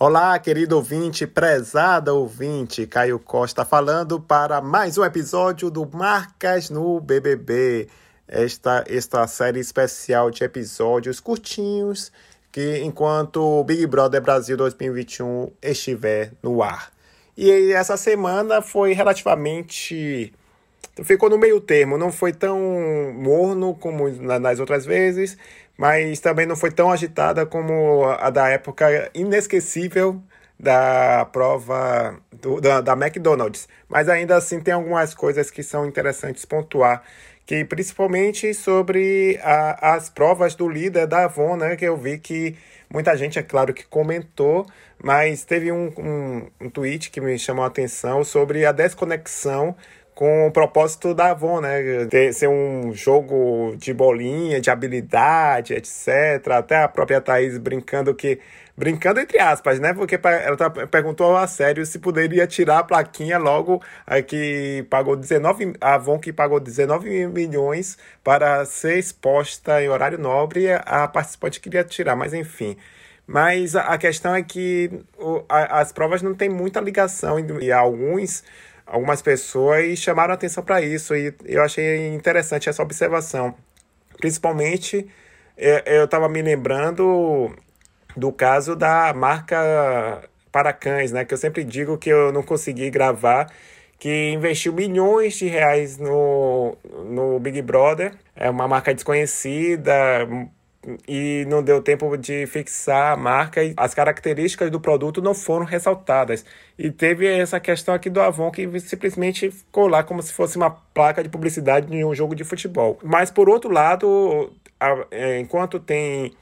Olá, querido ouvinte, prezada ouvinte, Caio Costa falando para mais um episódio do Marcas no BBB. Esta, esta série especial de episódios curtinhos que enquanto o Big Brother Brasil 2021 estiver no ar. E essa semana foi relativamente ficou no meio termo, não foi tão morno como nas outras vezes, mas também não foi tão agitada como a da época inesquecível da prova do, da, da McDonald's. Mas ainda assim tem algumas coisas que são interessantes pontuar, que principalmente sobre a, as provas do líder da Avon, né, que eu vi que muita gente, é claro, que comentou, mas teve um, um, um tweet que me chamou a atenção sobre a desconexão com o propósito da Avon, né? Ter, ser um jogo de bolinha, de habilidade, etc. Até a própria Thaís brincando que. Brincando entre aspas, né? Porque ela tá, perguntou a sério se poderia tirar a plaquinha logo a que pagou 19. A Avon que pagou 19 milhões para ser exposta em horário nobre. A participante queria tirar, mas enfim. Mas a questão é que as provas não têm muita ligação e alguns algumas pessoas chamaram atenção para isso e eu achei interessante essa observação. Principalmente, é, eu estava me lembrando do caso da marca para cães, né? Que eu sempre digo que eu não consegui gravar, que investiu milhões de reais no, no Big Brother. É uma marca desconhecida, e não deu tempo de fixar a marca e as características do produto não foram ressaltadas. E teve essa questão aqui do Avon que simplesmente ficou lá como se fosse uma placa de publicidade de um jogo de futebol. Mas por outro lado, é, enquanto tem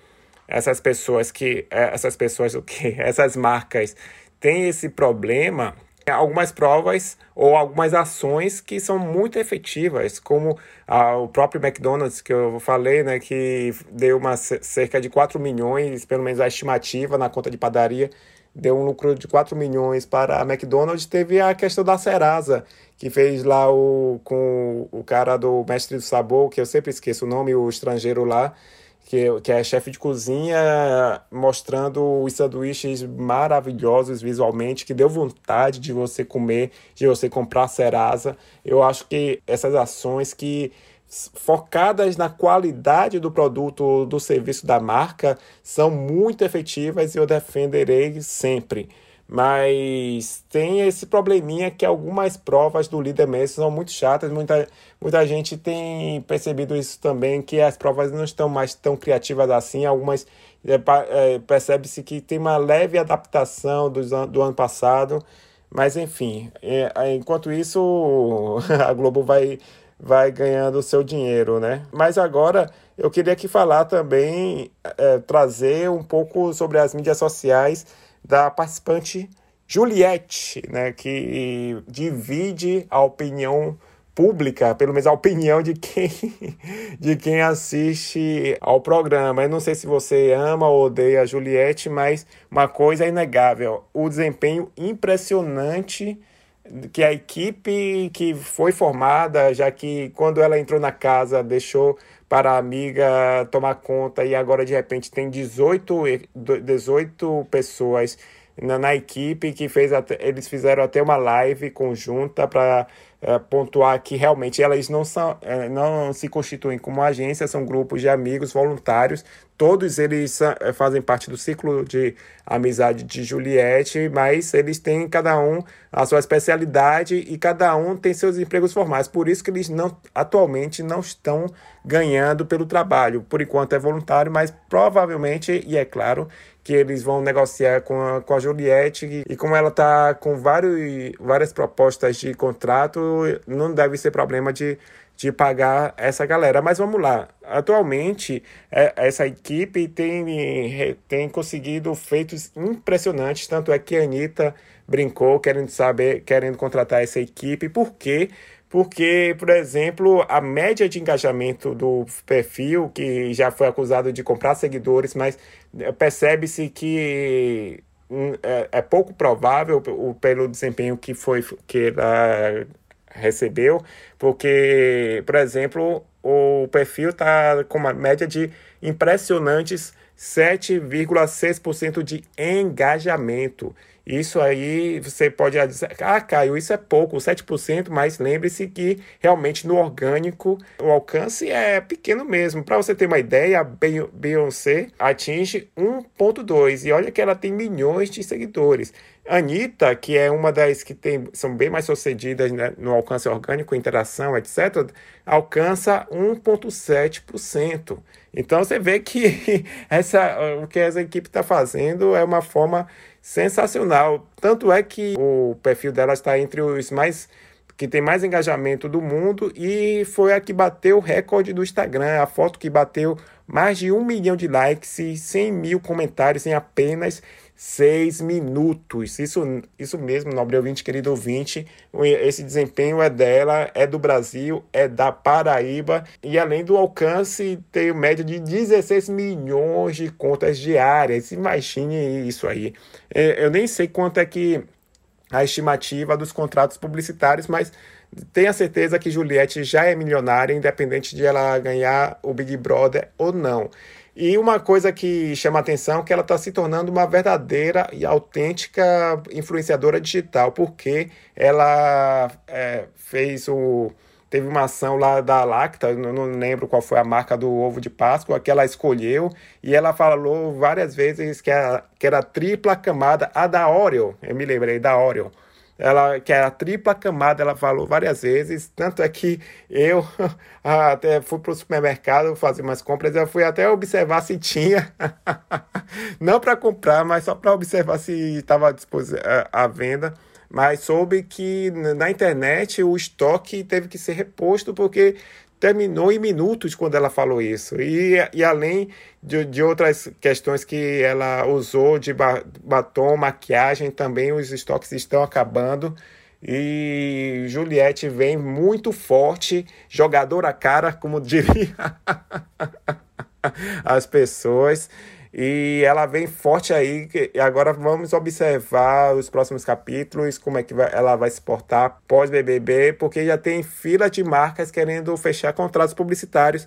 essas pessoas que é, essas pessoas o que essas marcas têm esse problema, algumas provas ou algumas ações que são muito efetivas, como ah, o próprio McDonald's, que eu falei, né, que deu uma, cerca de 4 milhões, pelo menos a estimativa na conta de padaria, deu um lucro de 4 milhões para a McDonald's. Teve a questão da Serasa, que fez lá o, com o cara do Mestre do Sabor, que eu sempre esqueço o nome, o estrangeiro lá, que, que é chefe de cozinha, mostrando os sanduíches maravilhosos visualmente, que deu vontade de você comer, de você comprar Serasa. Eu acho que essas ações que focadas na qualidade do produto, do serviço da marca, são muito efetivas e eu defenderei sempre. Mas tem esse probleminha que algumas provas do líder mesmo são muito chatas. Muita, muita gente tem percebido isso também, que as provas não estão mais tão criativas assim. Algumas é, é, percebe-se que tem uma leve adaptação do, do ano passado. Mas enfim, é, é enquanto isso, a Globo vai, vai ganhando o seu dinheiro, né? Mas agora eu queria aqui falar também, é, trazer um pouco sobre as mídias sociais da participante Juliette, né, que divide a opinião pública, pelo menos a opinião de quem, de quem assiste ao programa. Eu não sei se você ama ou odeia a Juliette, mas uma coisa é inegável: o desempenho impressionante que a equipe que foi formada, já que quando ela entrou na casa deixou para a amiga tomar conta e agora de repente tem 18, 18 pessoas na, na equipe que fez até, eles fizeram até uma live conjunta para é, pontuar que realmente elas não, são, é, não se constituem como agência, são grupos de amigos voluntários. Todos eles é, fazem parte do ciclo de amizade de Juliette, mas eles têm cada um a sua especialidade e cada um tem seus empregos formais. Por isso que eles não atualmente não estão ganhando pelo trabalho. Por enquanto é voluntário, mas provavelmente, e é claro, que eles vão negociar com a, com a Juliette e como ela está com vários, várias propostas de contrato, não deve ser problema de, de pagar essa galera. Mas vamos lá, atualmente é, essa equipe tem, tem conseguido feitos impressionantes, tanto é que a Anitta brincou querendo saber, querendo contratar essa equipe, por quê? porque, por exemplo, a média de engajamento do perfil, que já foi acusado de comprar seguidores, mas eh, percebe-se que hum, é, é, pouco provável pelo desempenho que foi que ela recebeu, porque, por exemplo, o perfil está com uma média de impressionantes 7,6% de engajamento. Isso aí você pode dizer, ah, Caio, isso é pouco, 7%, mas lembre-se que realmente no orgânico o alcance é pequeno mesmo. Para você ter uma ideia, a Beyoncé atinge 1,2 e olha que ela tem milhões de seguidores. Anitta, que é uma das que tem, são bem mais sucedidas né, no alcance orgânico, interação, etc., alcança 1,7%. Então você vê que essa, o que essa equipe está fazendo é uma forma sensacional. Tanto é que o perfil dela está entre os mais que tem mais engajamento do mundo e foi a que bateu o recorde do Instagram, a foto que bateu mais de um milhão de likes e 100 mil comentários em apenas seis minutos. Isso, isso mesmo, nobre ouvinte, querido ouvinte. Esse desempenho é dela, é do Brasil, é da Paraíba. E além do alcance, tem média de 16 milhões de contas diárias. Imagine isso aí. É, eu nem sei quanto é que a estimativa dos contratos publicitários, mas tenha certeza que Juliette já é milionária, independente de ela ganhar o Big Brother ou não. E uma coisa que chama atenção é que ela está se tornando uma verdadeira e autêntica influenciadora digital, porque ela é, fez o. Teve uma ação lá da Lacta, não, não lembro qual foi a marca do ovo de Páscoa, que ela escolheu, e ela falou várias vezes que era, que era tripla camada, a da Oreo, eu me lembrei da Oreo ela que é a tripla camada, ela falou várias vezes, tanto é que eu até fui para o supermercado fazer umas compras, eu fui até observar se tinha, não para comprar, mas só para observar se estava à venda, mas soube que na internet o estoque teve que ser reposto porque terminou em minutos quando ela falou isso. E, e além de, de outras questões que ela usou de batom, maquiagem, também os estoques estão acabando. E Juliette vem muito forte, jogadora cara, como diria as pessoas. E ela vem forte aí. E agora vamos observar os próximos capítulos, como é que ela vai se portar pós-BBB, porque já tem fila de marcas querendo fechar contratos publicitários.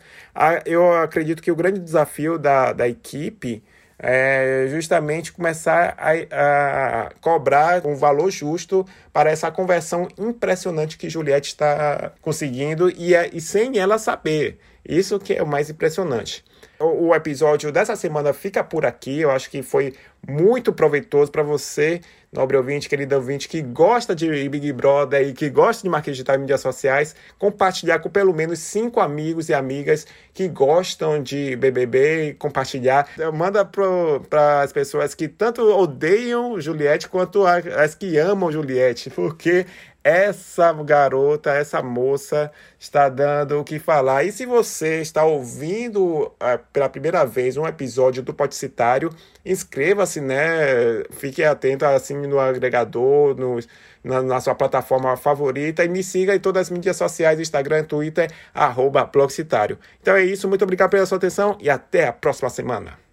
Eu acredito que o grande desafio da, da equipe é justamente começar a, a, cobrar um valor justo para essa conversão impressionante que Juliette está conseguindo e, é, e sem ela saber. Isso que é o mais impressionante. O, episódio dessa semana fica por aqui. Eu acho que foi muito proveitoso para você, nobre ouvinte, querido ouvinte, que gosta de Big Brother e que gosta de marketing digital e mídias sociais, compartilhar com pelo menos cinco amigos e amigas que gostam de BBB e compartilhar. Manda para as pessoas que tanto odeiam Juliette quanto as que amam Juliette, porque essa garota, essa moça está dando o que falar. E se você está ouvindo uh, pela primeira vez um episódio do Podcitário, inscreva-se, né? Fique atento assim no agregador, no, na, na, sua plataforma favorita e me siga em todas as mídias sociais, Instagram, Twitter, arroba. Então é isso, muito obrigado pela sua atenção e até a próxima semana.